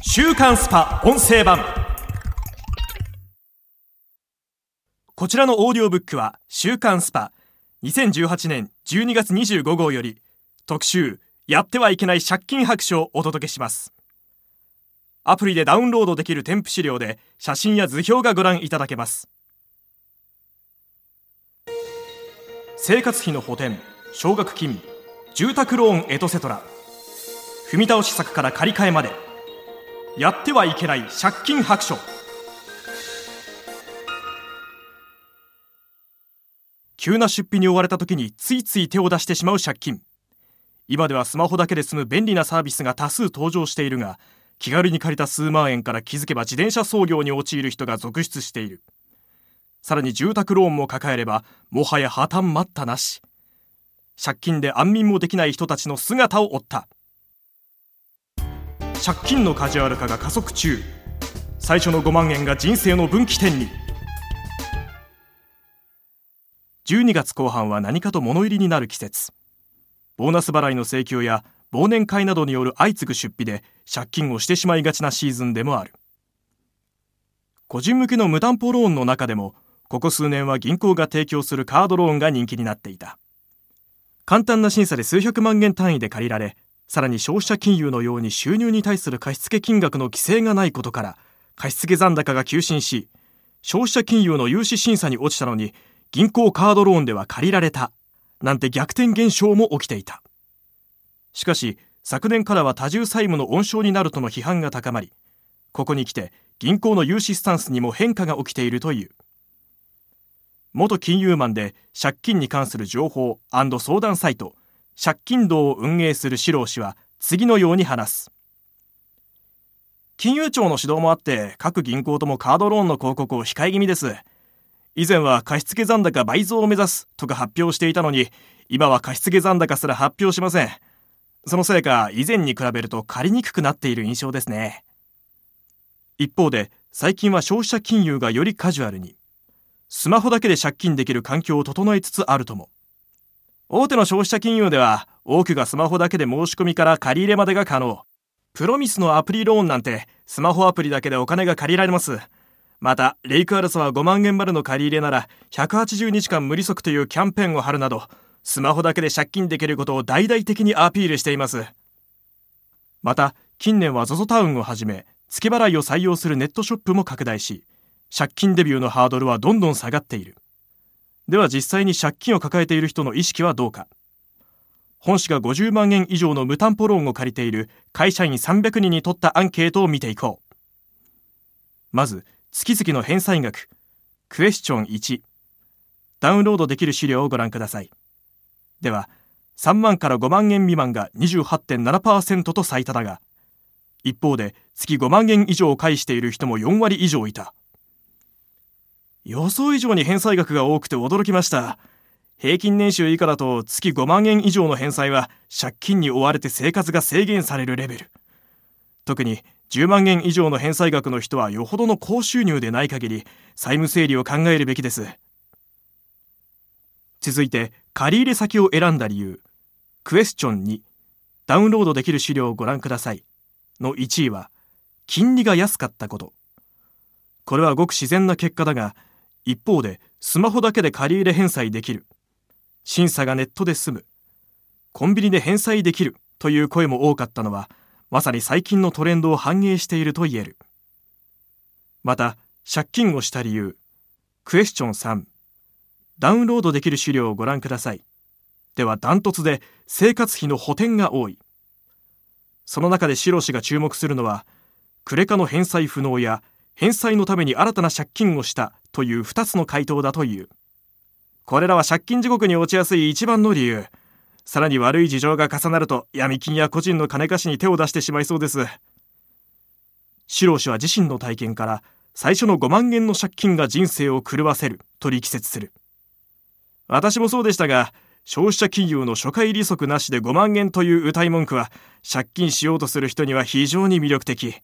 週刊 SPA 音声版。こちらのオーディオブックは週刊 SPA 2018年12月25号より特集やってはいけない借金白書をお届けします。アプリでダウンロードできる添付資料で写真や図表がご覧いただけます。生活費の補填奨学金住宅ローンエトセトラ踏み倒し策から借り換えまで。やってはいけない借金白書。急な出費に追われた時についつい手を出してしまう借金。今ではスマホだけで済む便利なサービスが多数登場しているが気軽に借りた数万円から気づけば自転車操業に陥る人が続出している。さらに住宅ローンも抱えればもはや破綻待ったなし。借金で安眠もできない人たちの姿を追った。借金のカジュアル化が加速中。最初の5万円が人生の分岐点に。12月後半は何かと物入りになる季節。ボーナス払いの請求や忘年会などによる相次ぐ出費で借金をしてしまいがちなシーズンでもある。個人向けの無担保ローンの中でもここ数年は銀行が提供するカードローンが人気になっていた。簡単な審査で数百万円単位で借りられさらに消費者金融のように収入に対する貸付金額の規制がないことから貸付残高が急進し消費者金融の融資審査に落ちたのに銀行カードローンでは借りられたなんて逆転現象も起きていた。しかし昨年からは多重債務の温床になるとの批判が高まりここに来て銀行の融資スタンスにも変化が起きているという。元金融マンで借金に関する情報相談サイト借金道を運営する四郎氏は次のように話す。金融庁の指導もあって各銀行ともカードローンの広告を控え気味です。以前は貸付残高倍増を目指すとか発表していたのに今は貸付残高すら発表しません。そのせいか以前に比べると借りにくくなっている印象ですね。一方で最近は消費者金融がよりカジュアルに。スマホだけで借金できる環境を整えつつあるとも。大手の消費者金融では多くがスマホだけで申し込みから借り入れまでが可能。プロミスのアプリローンなんてスマホアプリだけでお金が借りられます。またレイクアルスは5万円までの借り入れなら180日間無利息というキャンペーンを貼るなどスマホだけで借金できることを大々的にアピールしています。また近年は ZOZO タウンをはじめ月払いを採用するネットショップも拡大し借金デビューのハードルはどんどん下がっている。では実際に借金を抱えている人の意識はどうか。本市が50万円以上の無担保ローンを借りている会社員300人に取ったアンケートを見ていこう。まず月々の返済額。クエスチョン1ダウンロードできる資料をご覧ください。では3万から5万円未満が28.7%と最多だが一方で月5万円以上を返している人も4割以上いた。予想以上に返済額が多くて驚きました。平均年収以下だと月5万円以上の返済は借金に追われて生活が制限されるレベル。特に10万円以上の返済額の人はよほどの高収入でない限り債務整理を考えるべきです。続いて借入先を選んだ理由。クエスチョン2ダウンロードできる資料をご覧ください。の1位は金利が安かったこと。これはごく自然な結果だが一方でスマホだけで借り入れ返済できる。審査がネットで済む。コンビニで返済できるという声も多かったのはまさに最近のトレンドを反映していると言える。また借金をした理由。クエスチョン3ダウンロードできる資料をご覧ください。ではダントツで生活費の補填が多い。その中でシロ氏が注目するのはクレカの返済不能や返済のために新たな借金をしたという2つの回答だという。これらは借金地獄に落ちやすい一番の理由。さらに悪い事情が重なると闇金や個人の金貸しに手を出してしまいそうです。四郎氏は自身の体験から最初の5万円の借金が人生を狂わせると力説する。私もそうでしたが消費者金融の初回利息なしで5万円という謳い文句は借金しようとする人には非常に魅力的。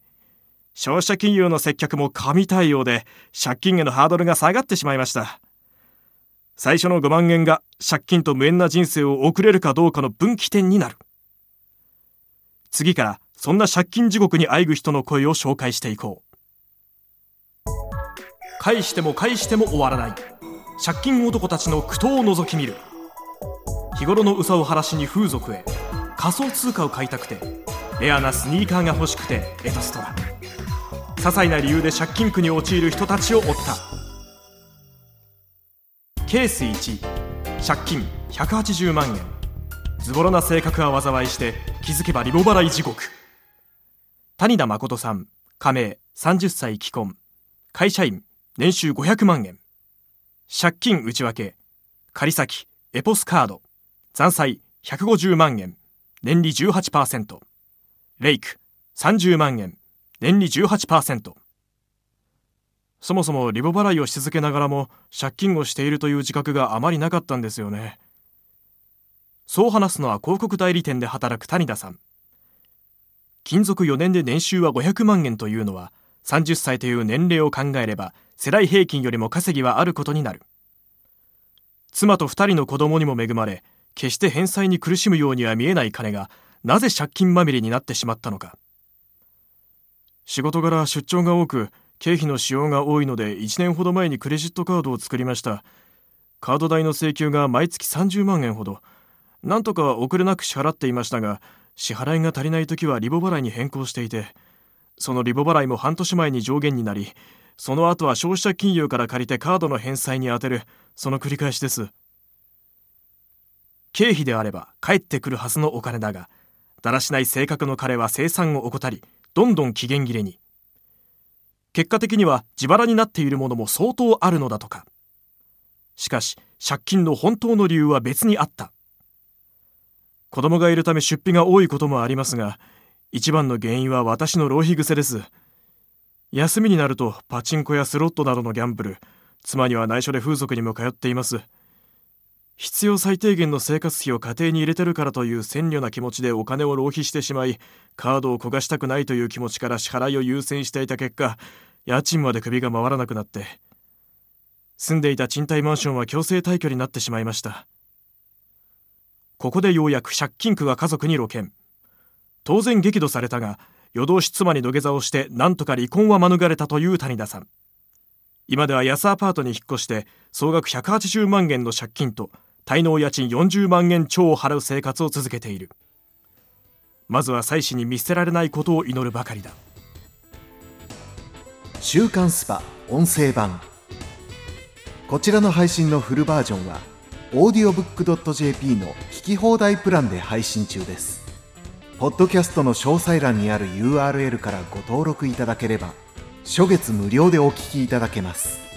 消費者金融の接客も神対応で借金へのハードルが下がってしまいました。最初の5万円が借金と無縁な人生を送れるかどうかの分岐点になる。次からそんな借金地獄にあえぐ人の声を紹介していこう。返しても返しても終わらない。借金男たちの苦闘を覗き見る。日頃のうさを晴らしに風俗へ。仮想通貨を買いたくてレアなスニーカーが欲しくてエトストラ。些細な理由で借金苦に陥る人たちを追った。ケース1借金180万円。ズボラな性格は災いして気づけばリボ払い地獄。谷田誠さん加盟30歳既婚。会社員年収500万円。借金内訳。仮先エポスカード。残債150万円。年利18%レイク30万円。年利18%そもそもリボ払いをし続けながらも借金をしているという自覚があまりなかったんですよね。そう話すのは広告代理店で働く谷田さん。勤続4年で年収は500万円というのは30歳という年齢を考えれば世代平均よりも稼ぎはあることになる。妻と2人の子供にも恵まれ決して返済に苦しむようには見えない金がなぜ借金まみれになってしまったのか。仕事柄出張が多く経費の使用が多いので1年ほど前にクレジットカードを作りました。カード代の請求が毎月30万円ほど。なんとか遅れなく支払っていましたが支払いが足りない時はリボ払いに変更していてそのリボ払いも半年前に上限になりその後は消費者金融から借りてカードの返済に充てるその繰り返しです。経費であれば返ってくるはずのお金だがだらしない性格の彼は生産を怠りどんどん期限切れに。結果的には自腹になっているものも相当あるのだとか。しかし借金の本当の理由は別にあった。子供がいるため出費が多いこともありますが一番の原因は私の浪費癖です。休みになるとパチンコやスロットなどのギャンブル妻には内緒で風俗にも通っています。必要最低限の生活費を家庭に入れてるからという鮮慮な気持ちでお金を浪費してしまいカードを焦がしたくないという気持ちから支払いを優先していた結果家賃まで首が回らなくなって住んでいた賃貸マンションは強制退去になってしまいました。ここでようやく借金苦が家族に露見。当然激怒されたが夜通し妻に土下座をして何とか離婚は免れたという谷田さん。今では安アパートに引っ越して総額180万円の借金と滞納家賃40万円超を払う生活を続けている。まずは妻子に見捨てられないことを祈るばかりだ。週刊スパ音声版。こちらの配信のフルバージョンは audiobook.jp の聞き放題プランで配信中です。ポッドキャストの詳細欄にある URL からご登録いただければ初月無料でお聞きいただけます。